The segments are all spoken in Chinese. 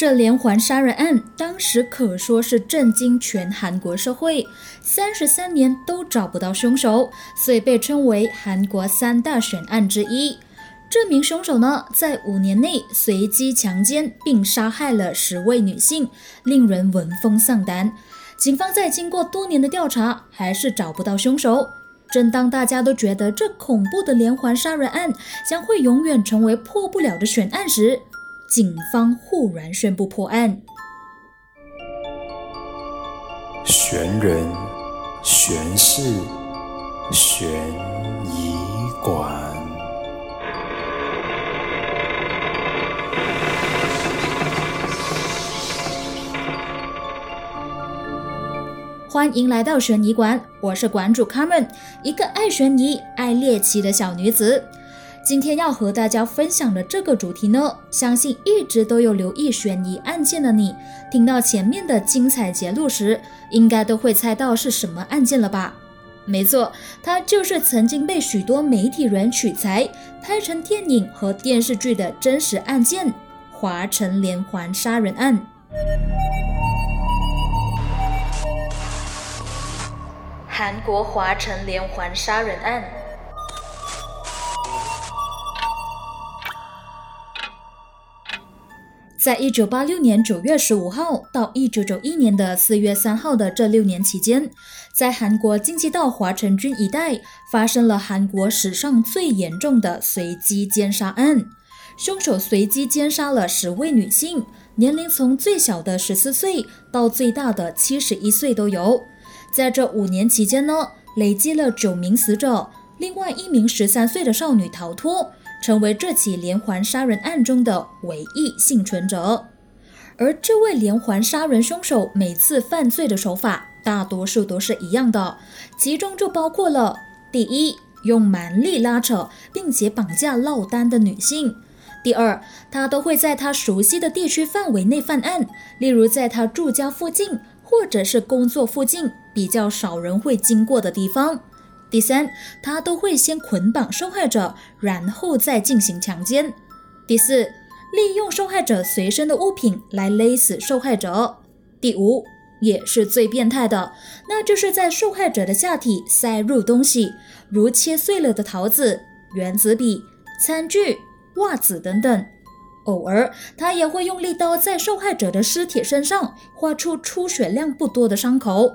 这连环杀人案当时可说是震惊全韩国社会，三十三年都找不到凶手，所以被称为韩国三大悬案之一。这名凶手呢，在五年内随机强奸并杀害了十位女性，令人闻风丧胆。警方在经过多年的调查，还是找不到凶手。正当大家都觉得这恐怖的连环杀人案将会永远成为破不了的悬案时，警方忽然宣布破案。悬人、悬事、悬疑馆。欢迎来到悬疑馆，我是馆主 Carmen，一个爱悬疑、爱猎奇的小女子。今天要和大家分享的这个主题呢，相信一直都有留意悬疑案件的你，听到前面的精彩节录时，应该都会猜到是什么案件了吧？没错，它就是曾经被许多媒体人取材拍成电影和电视剧的真实案件——华城连环杀人案。韩国华城连环杀人案，在一九八六年九月十五号到一九九一年的四月三号的这六年期间，在韩国京畿道华城郡一带发生了韩国史上最严重的随机奸杀案。凶手随机奸杀了十位女性，年龄从最小的十四岁到最大的七十一岁都有。在这五年期间呢，累积了九名死者，另外一名十三岁的少女逃脱，成为这起连环杀人案中的唯一幸存者。而这位连环杀人凶手每次犯罪的手法，大多数都是一样的，其中就包括了：第一，用蛮力拉扯并且绑架落单的女性；第二，他都会在他熟悉的地区范围内犯案，例如在他住家附近。或者是工作附近比较少人会经过的地方。第三，他都会先捆绑受害者，然后再进行强奸。第四，利用受害者随身的物品来勒死受害者。第五，也是最变态的，那就是在受害者的下体塞入东西，如切碎了的桃子、圆子笔、餐具、袜子等等。偶尔，他也会用利刀在受害者的尸体身上划出出血量不多的伤口，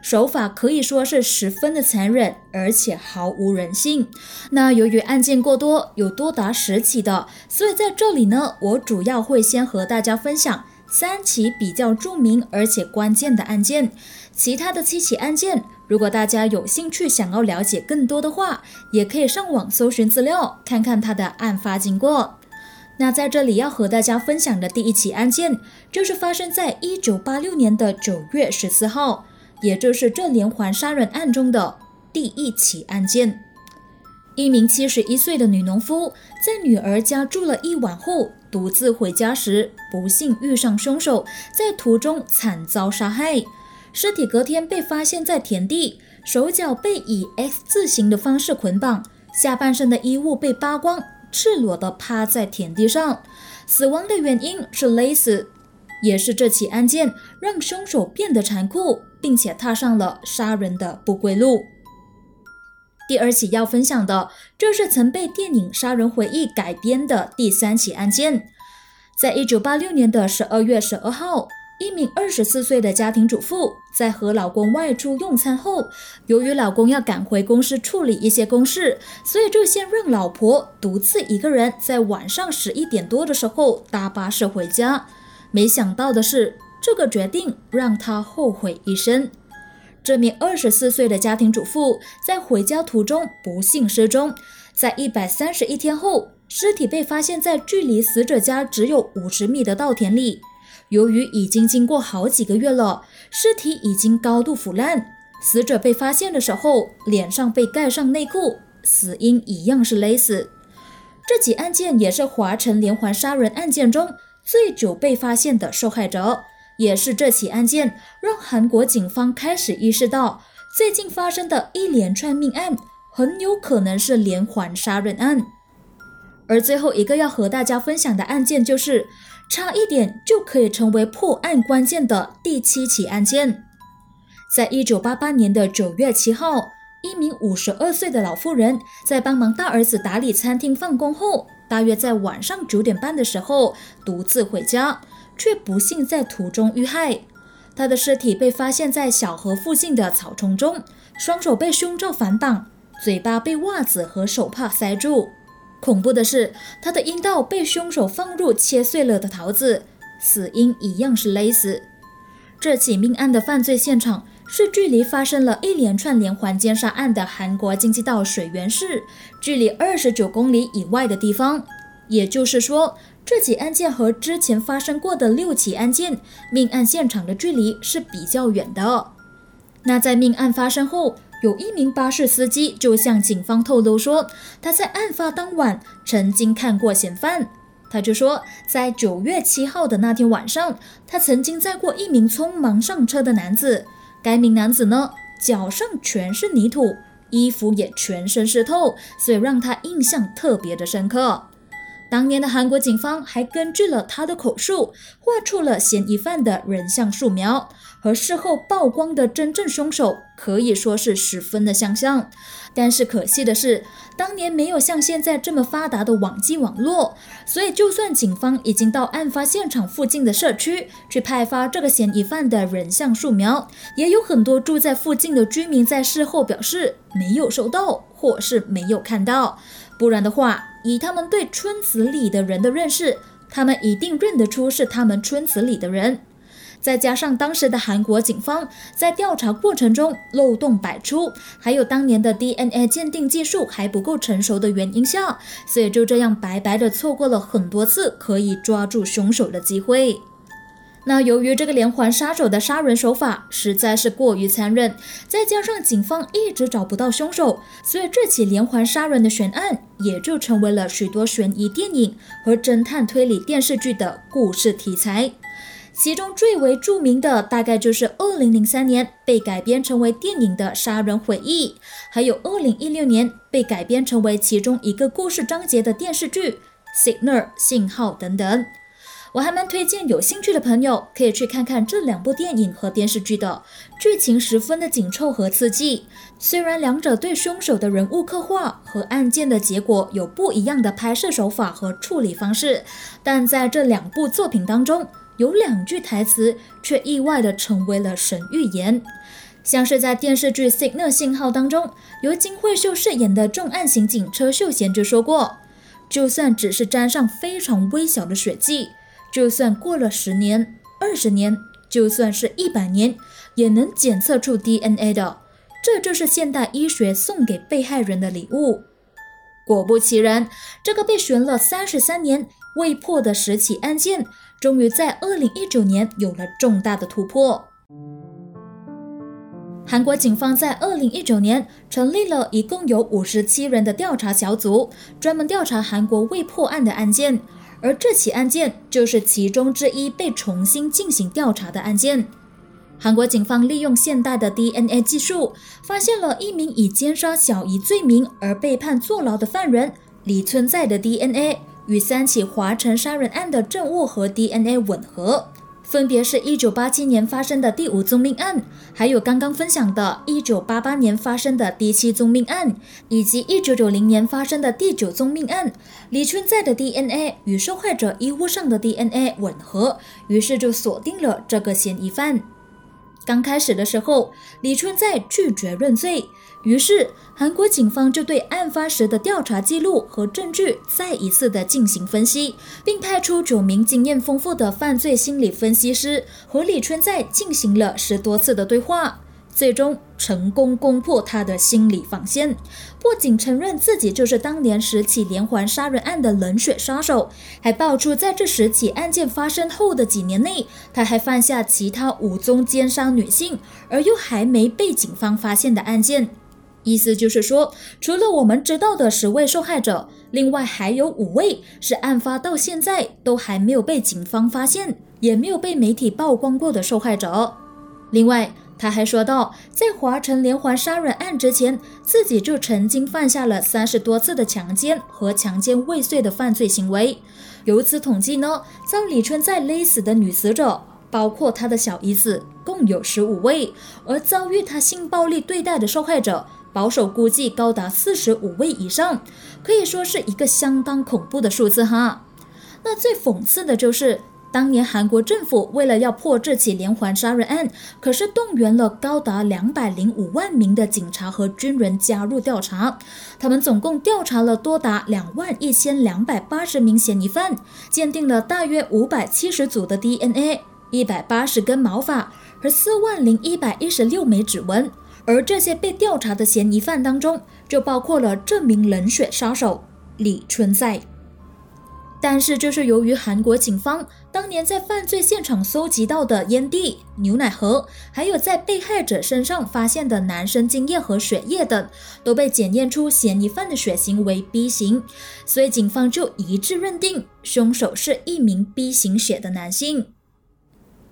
手法可以说是十分的残忍，而且毫无人性。那由于案件过多，有多达十起的，所以在这里呢，我主要会先和大家分享三起比较著名而且关键的案件。其他的七起案件，如果大家有兴趣想要了解更多的话，也可以上网搜寻资料，看看他的案发经过。那在这里要和大家分享的第一起案件，就是发生在一九八六年的九月十四号，也就是这连环杀人案中的第一起案件。一名七十一岁的女农夫在女儿家住了一晚后，独自回家时，不幸遇上凶手，在途中惨遭杀害，尸体隔天被发现在田地，手脚被以 X 字形的方式捆绑，下半身的衣物被扒光。赤裸地趴在田地上，死亡的原因是勒死，也是这起案件让凶手变得残酷，并且踏上了杀人的不归路。第二起要分享的，就是曾被电影《杀人回忆》改编的第三起案件，在一九八六年的十二月十二号。一名二十四岁的家庭主妇在和老公外出用餐后，由于老公要赶回公司处理一些公事，所以就先让老婆独自一个人在晚上十一点多的时候搭巴士回家。没想到的是，这个决定让他后悔一生。这名二十四岁的家庭主妇在回家途中不幸失踪，在一百三十一天后，尸体被发现在距离死者家只有五十米的稻田里。由于已经经过好几个月了，尸体已经高度腐烂。死者被发现的时候，脸上被盖上内裤，死因一样是勒死。这起案件也是华城连环杀人案件中最久被发现的受害者，也是这起案件让韩国警方开始意识到，最近发生的一连串命案很有可能是连环杀人案。而最后一个要和大家分享的案件就是。差一点就可以成为破案关键的第七起案件。在一九八八年的九月七号，一名五十二岁的老妇人在帮忙大儿子打理餐厅放工后，大约在晚上九点半的时候独自回家，却不幸在途中遇害。他的尸体被发现在小河附近的草丛中，双手被胸罩反绑，嘴巴被袜子和手帕塞住。恐怖的是，他的阴道被凶手放入切碎了的桃子，死因一样是勒死。这起命案的犯罪现场是距离发生了一连串连环奸杀案的韩国京畿道水源市距离二十九公里以外的地方。也就是说，这起案件和之前发生过的六起案件命案现场的距离是比较远的。那在命案发生后，有一名巴士司机就向警方透露说，他在案发当晚曾经看过嫌犯。他就说，在九月七号的那天晚上，他曾经载过一名匆忙上车的男子。该名男子呢，脚上全是泥土，衣服也全身湿透，所以让他印象特别的深刻。当年的韩国警方还根据了他的口述，画出了嫌疑犯的人像素描，和事后曝光的真正凶手可以说是十分的相像。但是可惜的是，当年没有像现在这么发达的网际网络，所以就算警方已经到案发现场附近的社区去派发这个嫌疑犯的人像素描，也有很多住在附近的居民在事后表示没有收到，或是没有看到。不然的话，以他们对村子里的人的认识，他们一定认得出是他们村子里的人。再加上当时的韩国警方在调查过程中漏洞百出，还有当年的 DNA 鉴定技术还不够成熟的原因下，所以就这样白白的错过了很多次可以抓住凶手的机会。那由于这个连环杀手的杀人手法实在是过于残忍，再加上警方一直找不到凶手，所以这起连环杀人的悬案也就成为了许多悬疑电影和侦探推理电视剧的故事题材。其中最为著名的大概就是2003年被改编成为电影的《杀人回忆》，还有2016年被改编成为其中一个故事章节的电视剧《Signal》信号等等。我还蛮推荐有兴趣的朋友可以去看看这两部电影和电视剧的，剧情十分的紧凑和刺激。虽然两者对凶手的人物刻画和案件的结果有不一样的拍摄手法和处理方式，但在这两部作品当中，有两句台词却意外的成为了神预言。像是在电视剧《Signal 信号》当中，由金惠秀饰演的重案刑警车秀贤就说过：“就算只是沾上非常微小的血迹。”就算过了十年、二十年，就算是一百年，也能检测出 DNA 的。这就是现代医学送给被害人的礼物。果不其然，这个被悬了三十三年未破的十起案件，终于在二零一九年有了重大的突破。韩国警方在二零一九年成立了一共有五十七人的调查小组，专门调查韩国未破案的案件。而这起案件就是其中之一被重新进行调查的案件。韩国警方利用现代的 DNA 技术，发现了一名以奸杀小姨罪名而被判坐牢的犯人李存在的 DNA 与三起华城杀人案的证物和 DNA 吻合。分别是一九八七年发生的第五宗命案，还有刚刚分享的一九八八年发生的第七宗命案，以及一九九零年发生的第九宗命案。李春在的 DNA 与受害者衣物上的 DNA 吻合，于是就锁定了这个嫌疑犯。刚开始的时候，李春在拒绝认罪。于是，韩国警方就对案发时的调查记录和证据再一次的进行分析，并派出九名经验丰富的犯罪心理分析师和李春在进行了十多次的对话，最终成功攻破他的心理防线。不仅承认自己就是当年十起连环杀人案的冷血杀手，还爆出在这十起案件发生后的几年内，他还犯下其他五宗奸杀女性而又还没被警方发现的案件。意思就是说，除了我们知道的十位受害者，另外还有五位是案发到现在都还没有被警方发现，也没有被媒体曝光过的受害者。另外，他还说到，在华城连环杀人案之前，自己就曾经犯下了三十多次的强奸和强奸未遂的犯罪行为。由此统计呢，遭李春在勒死的女死者，包括他的小姨子，共有十五位；而遭遇他性暴力对待的受害者，保守估计高达四十五位以上，可以说是一个相当恐怖的数字哈。那最讽刺的就是。当年韩国政府为了要破这起连环杀人案，可是动员了高达两百零五万名的警察和军人加入调查。他们总共调查了多达两万一千两百八十名嫌疑犯，鉴定了大约五百七十组的 DNA、一百八十根毛发和四万零一百一十六枚指纹。而这些被调查的嫌疑犯当中，就包括了这名冷血杀手李春在。但是，就是由于韩国警方当年在犯罪现场搜集到的烟蒂、牛奶盒，还有在被害者身上发现的男生精液和血液等，都被检验出嫌疑犯的血型为 B 型，所以警方就一致认定凶手是一名 B 型血的男性。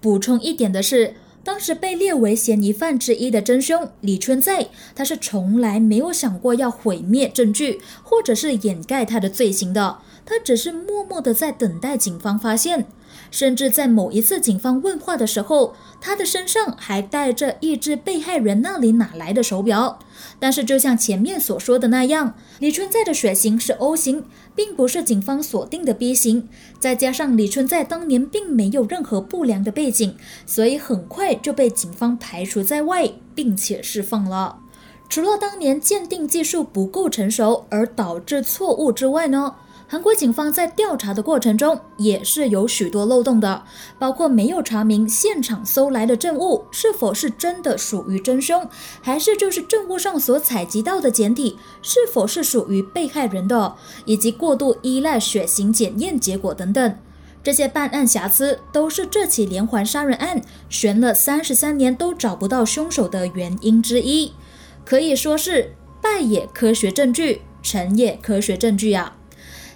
补充一点的是。当时被列为嫌疑犯之一的真凶李春在，他是从来没有想过要毁灭证据，或者是掩盖他的罪行的。他只是默默的在等待警方发现。甚至在某一次警方问话的时候，他的身上还带着一只被害人那里哪来的手表。但是，就像前面所说的那样，李春在的血型是 O 型，并不是警方锁定的 B 型。再加上李春在当年并没有任何不良的背景，所以很快就被警方排除在外，并且释放了。除了当年鉴定技术不够成熟而导致错误之外呢？韩国警方在调查的过程中也是有许多漏洞的，包括没有查明现场搜来的证物是否是真的属于真凶，还是就是证物上所采集到的检体是否是属于被害人的，以及过度依赖血型检验结果等等。这些办案瑕疵都是这起连环杀人案悬了三十三年都找不到凶手的原因之一，可以说是败也科学证据，成也科学证据啊。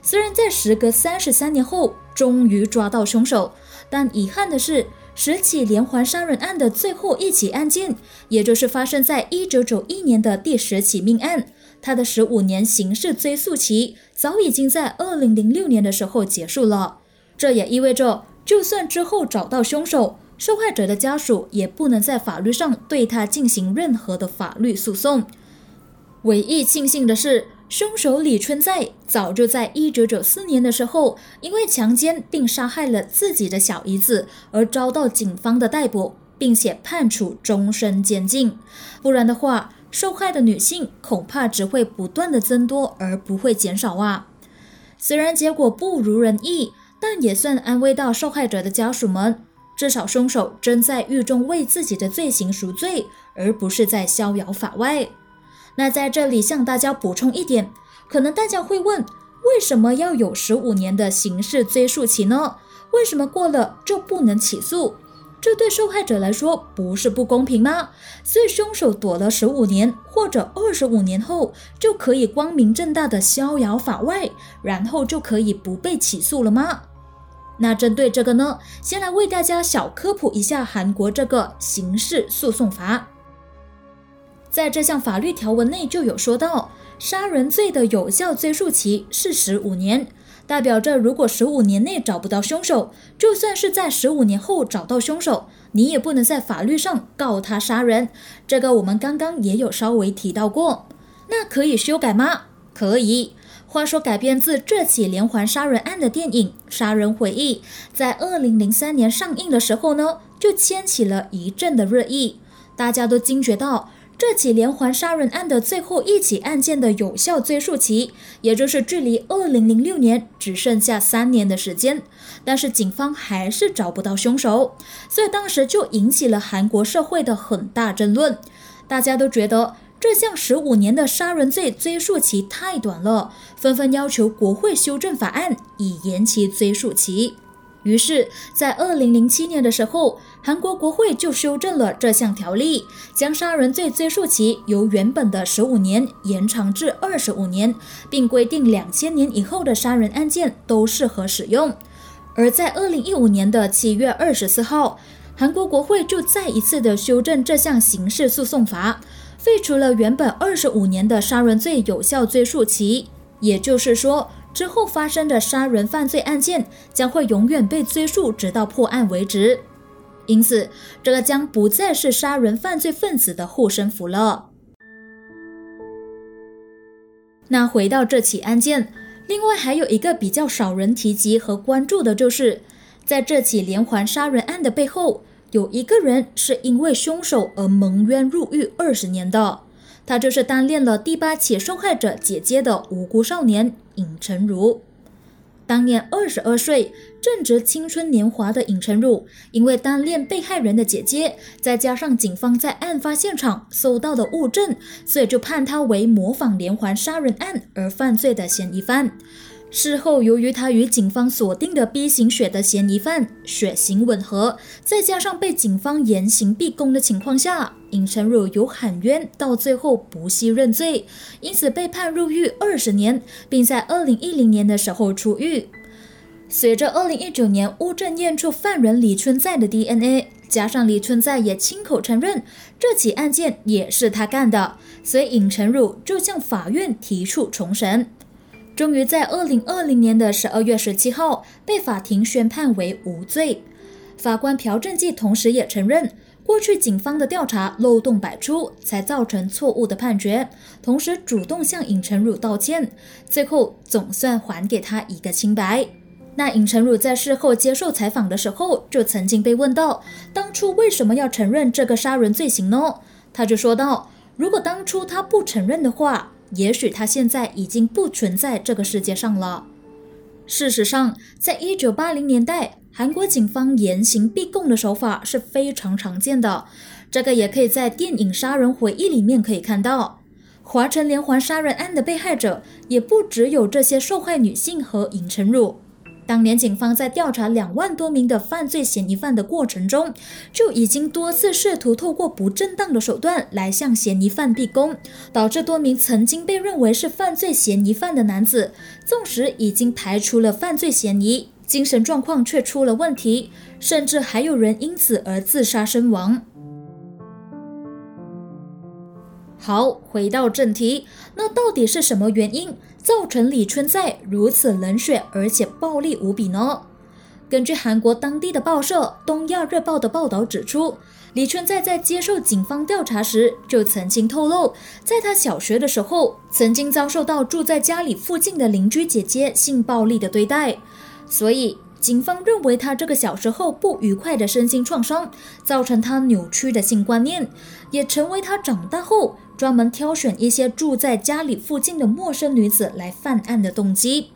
虽然在时隔三十三年后终于抓到凶手，但遗憾的是，十起连环杀人案的最后一起案件，也就是发生在一九九一年的第十起命案，它的十五年刑事追诉期早已经在二零零六年的时候结束了。这也意味着，就算之后找到凶手，受害者的家属也不能在法律上对他进行任何的法律诉讼。唯一庆幸的是。凶手李春在早就在一九九四年的时候，因为强奸并杀害了自己的小姨子而遭到警方的逮捕，并且判处终身监禁。不然的话，受害的女性恐怕只会不断的增多，而不会减少啊。虽然结果不如人意，但也算安慰到受害者的家属们，至少凶手真在狱中为自己的罪行赎罪，而不是在逍遥法外。那在这里向大家补充一点，可能大家会问，为什么要有十五年的刑事追诉期呢？为什么过了就不能起诉？这对受害者来说不是不公平吗？所以凶手躲了十五年或者二十五年后，就可以光明正大的逍遥法外，然后就可以不被起诉了吗？那针对这个呢，先来为大家小科普一下韩国这个刑事诉讼法。在这项法律条文内就有说到，杀人罪的有效追诉期是十五年，代表着如果十五年内找不到凶手，就算是在十五年后找到凶手，你也不能在法律上告他杀人。这个我们刚刚也有稍微提到过。那可以修改吗？可以。话说，改编自这起连环杀人案的电影《杀人回忆》在二零零三年上映的时候呢，就掀起了一阵的热议，大家都惊觉到。这起连环杀人案的最后一起案件的有效追诉期，也就是距离二零零六年只剩下三年的时间，但是警方还是找不到凶手，所以当时就引起了韩国社会的很大争论。大家都觉得这项十五年的杀人罪追诉期太短了，纷纷要求国会修正法案以延期追诉期。于是，在二零零七年的时候，韩国国会就修正了这项条例，将杀人罪追诉期由原本的十五年延长至二十五年，并规定两千年以后的杀人案件都适合使用。而在二零一五年的七月二十四号，韩国国会就再一次的修正这项刑事诉讼法，废除了原本二十五年的杀人罪有效追诉期，也就是说。之后发生的杀人犯罪案件将会永远被追溯，直到破案为止。因此，这个将不再是杀人犯罪分子的护身符了。那回到这起案件，另外还有一个比较少人提及和关注的，就是在这起连环杀人案的背后，有一个人是因为凶手而蒙冤入狱二十年的，他就是单恋了第八起受害者姐姐的无辜少年尹成儒。当年二十二岁，正值青春年华的尹成儒，因为单恋被害人的姐姐，再加上警方在案发现场搜到的物证，所以就判他为模仿连环杀人案而犯罪的嫌疑犯。事后，由于他与警方锁定的 B 型血的嫌疑犯血型吻合，再加上被警方严刑逼供的情况下，尹成儒有喊冤，到最后不惜认罪，因此被判入狱二十年，并在二零一零年的时候出狱。随着二零一九年物证验出犯人李春在的 DNA，加上李春在也亲口承认这起案件也是他干的，所以尹成儒就向法院提出重审。终于在二零二零年的十二月十七号被法庭宣判为无罪。法官朴正纪同时也承认，过去警方的调查漏洞百出，才造成错误的判决。同时主动向尹成儒道歉，最后总算还给他一个清白。那尹成儒在事后接受采访的时候，就曾经被问到，当初为什么要承认这个杀人罪行呢？他就说道：“如果当初他不承认的话。”也许他现在已经不存在这个世界上了。事实上，在一九八零年代，韩国警方严刑逼供的手法是非常常见的。这个也可以在电影《杀人回忆》里面可以看到。华城连环杀人案的被害者也不只有这些受害女性和尹成儒。当年警方在调查两万多名的犯罪嫌疑犯的过程中，就已经多次试图透过不正当的手段来向嫌疑犯逼供，导致多名曾经被认为是犯罪嫌疑犯的男子，纵使已经排除了犯罪嫌疑，精神状况却出了问题，甚至还有人因此而自杀身亡。好，回到正题，那到底是什么原因造成李春在如此冷血而且暴力无比呢？根据韩国当地的报社《东亚日报》的报道指出，李春在在接受警方调查时就曾经透露，在他小学的时候，曾经遭受到住在家里附近的邻居姐姐性暴力的对待，所以警方认为他这个小时候不愉快的身心创伤，造成他扭曲的性观念，也成为他长大后。专门挑选一些住在家里附近的陌生女子来犯案的动机。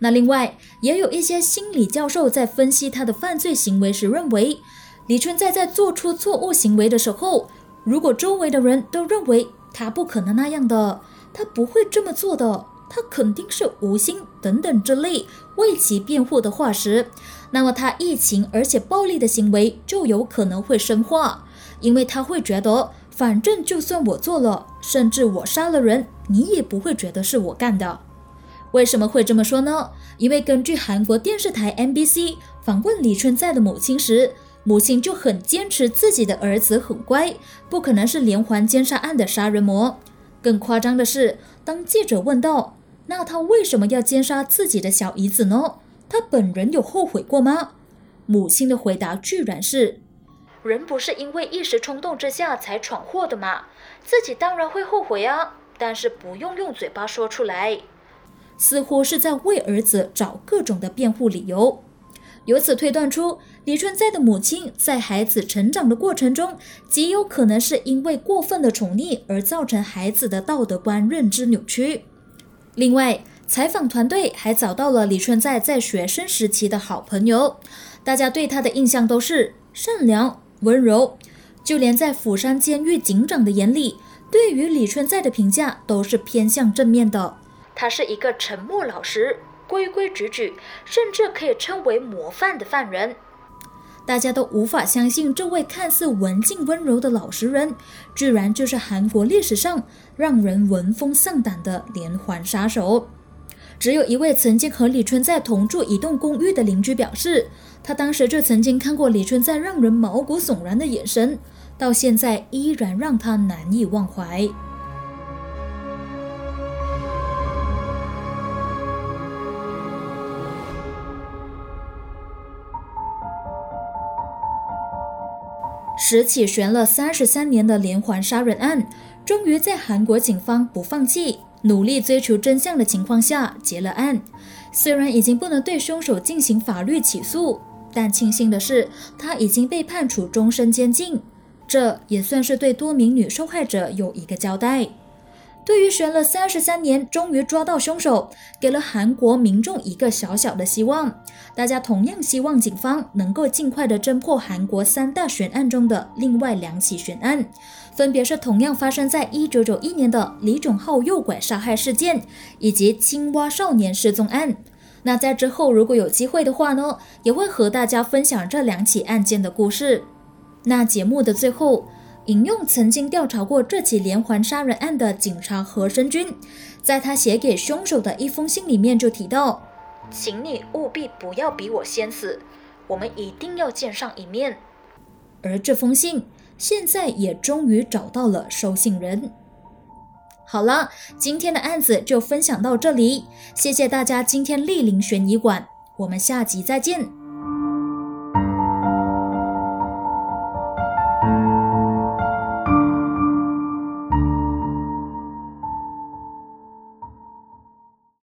那另外也有一些心理教授在分析他的犯罪行为时认为，李春在在做出错误行为的时候，如果周围的人都认为他不可能那样的，他不会这么做的，他肯定是无心等等之类为其辩护的话时，那么他疫情而且暴力的行为就有可能会深化，因为他会觉得。反正就算我做了，甚至我杀了人，你也不会觉得是我干的。为什么会这么说呢？因为根据韩国电视台 MBC 访问李春在的母亲时，母亲就很坚持自己的儿子很乖，不可能是连环奸杀案的杀人魔。更夸张的是，当记者问到那他为什么要奸杀自己的小姨子呢？他本人有后悔过吗？母亲的回答居然是。人不是因为一时冲动之下才闯祸的吗？自己当然会后悔啊，但是不用用嘴巴说出来，似乎是在为儿子找各种的辩护理由。由此推断出，李春在的母亲在孩子成长的过程中，极有可能是因为过分的宠溺而造成孩子的道德观认知扭曲。另外，采访团队还找到了李春在在学生时期的好朋友，大家对他的印象都是善良。温柔，就连在釜山监狱警长的眼里，对于李春在的评价都是偏向正面的。他是一个沉默老实、规规矩矩，甚至可以称为模范的犯人。大家都无法相信，这位看似文静温柔的老实人，居然就是韩国历史上让人闻风丧胆的连环杀手。只有一位曾经和李春在同住一栋公寓的邻居表示。他当时就曾经看过李春在让人毛骨悚然的眼神，到现在依然让他难以忘怀。十起悬了三十三年的连环杀人案，终于在韩国警方不放弃、努力追求真相的情况下结了案。虽然已经不能对凶手进行法律起诉，但庆幸的是，他已经被判处终身监禁，这也算是对多名女受害者有一个交代。对于悬了三十三年，终于抓到凶手，给了韩国民众一个小小的希望。大家同样希望警方能够尽快的侦破韩国三大悬案中的另外两起悬案，分别是同样发生在一九九一年的李种浩诱拐杀害事件，以及青蛙少年失踪案。那在之后如果有机会的话呢，也会和大家分享这两起案件的故事。那节目的最后。引用曾经调查过这起连环杀人案的警察何生军，在他写给凶手的一封信里面就提到：“请你务必不要比我先死，我们一定要见上一面。”而这封信现在也终于找到了收信人。好了，今天的案子就分享到这里，谢谢大家今天莅临悬疑馆，我们下集再见。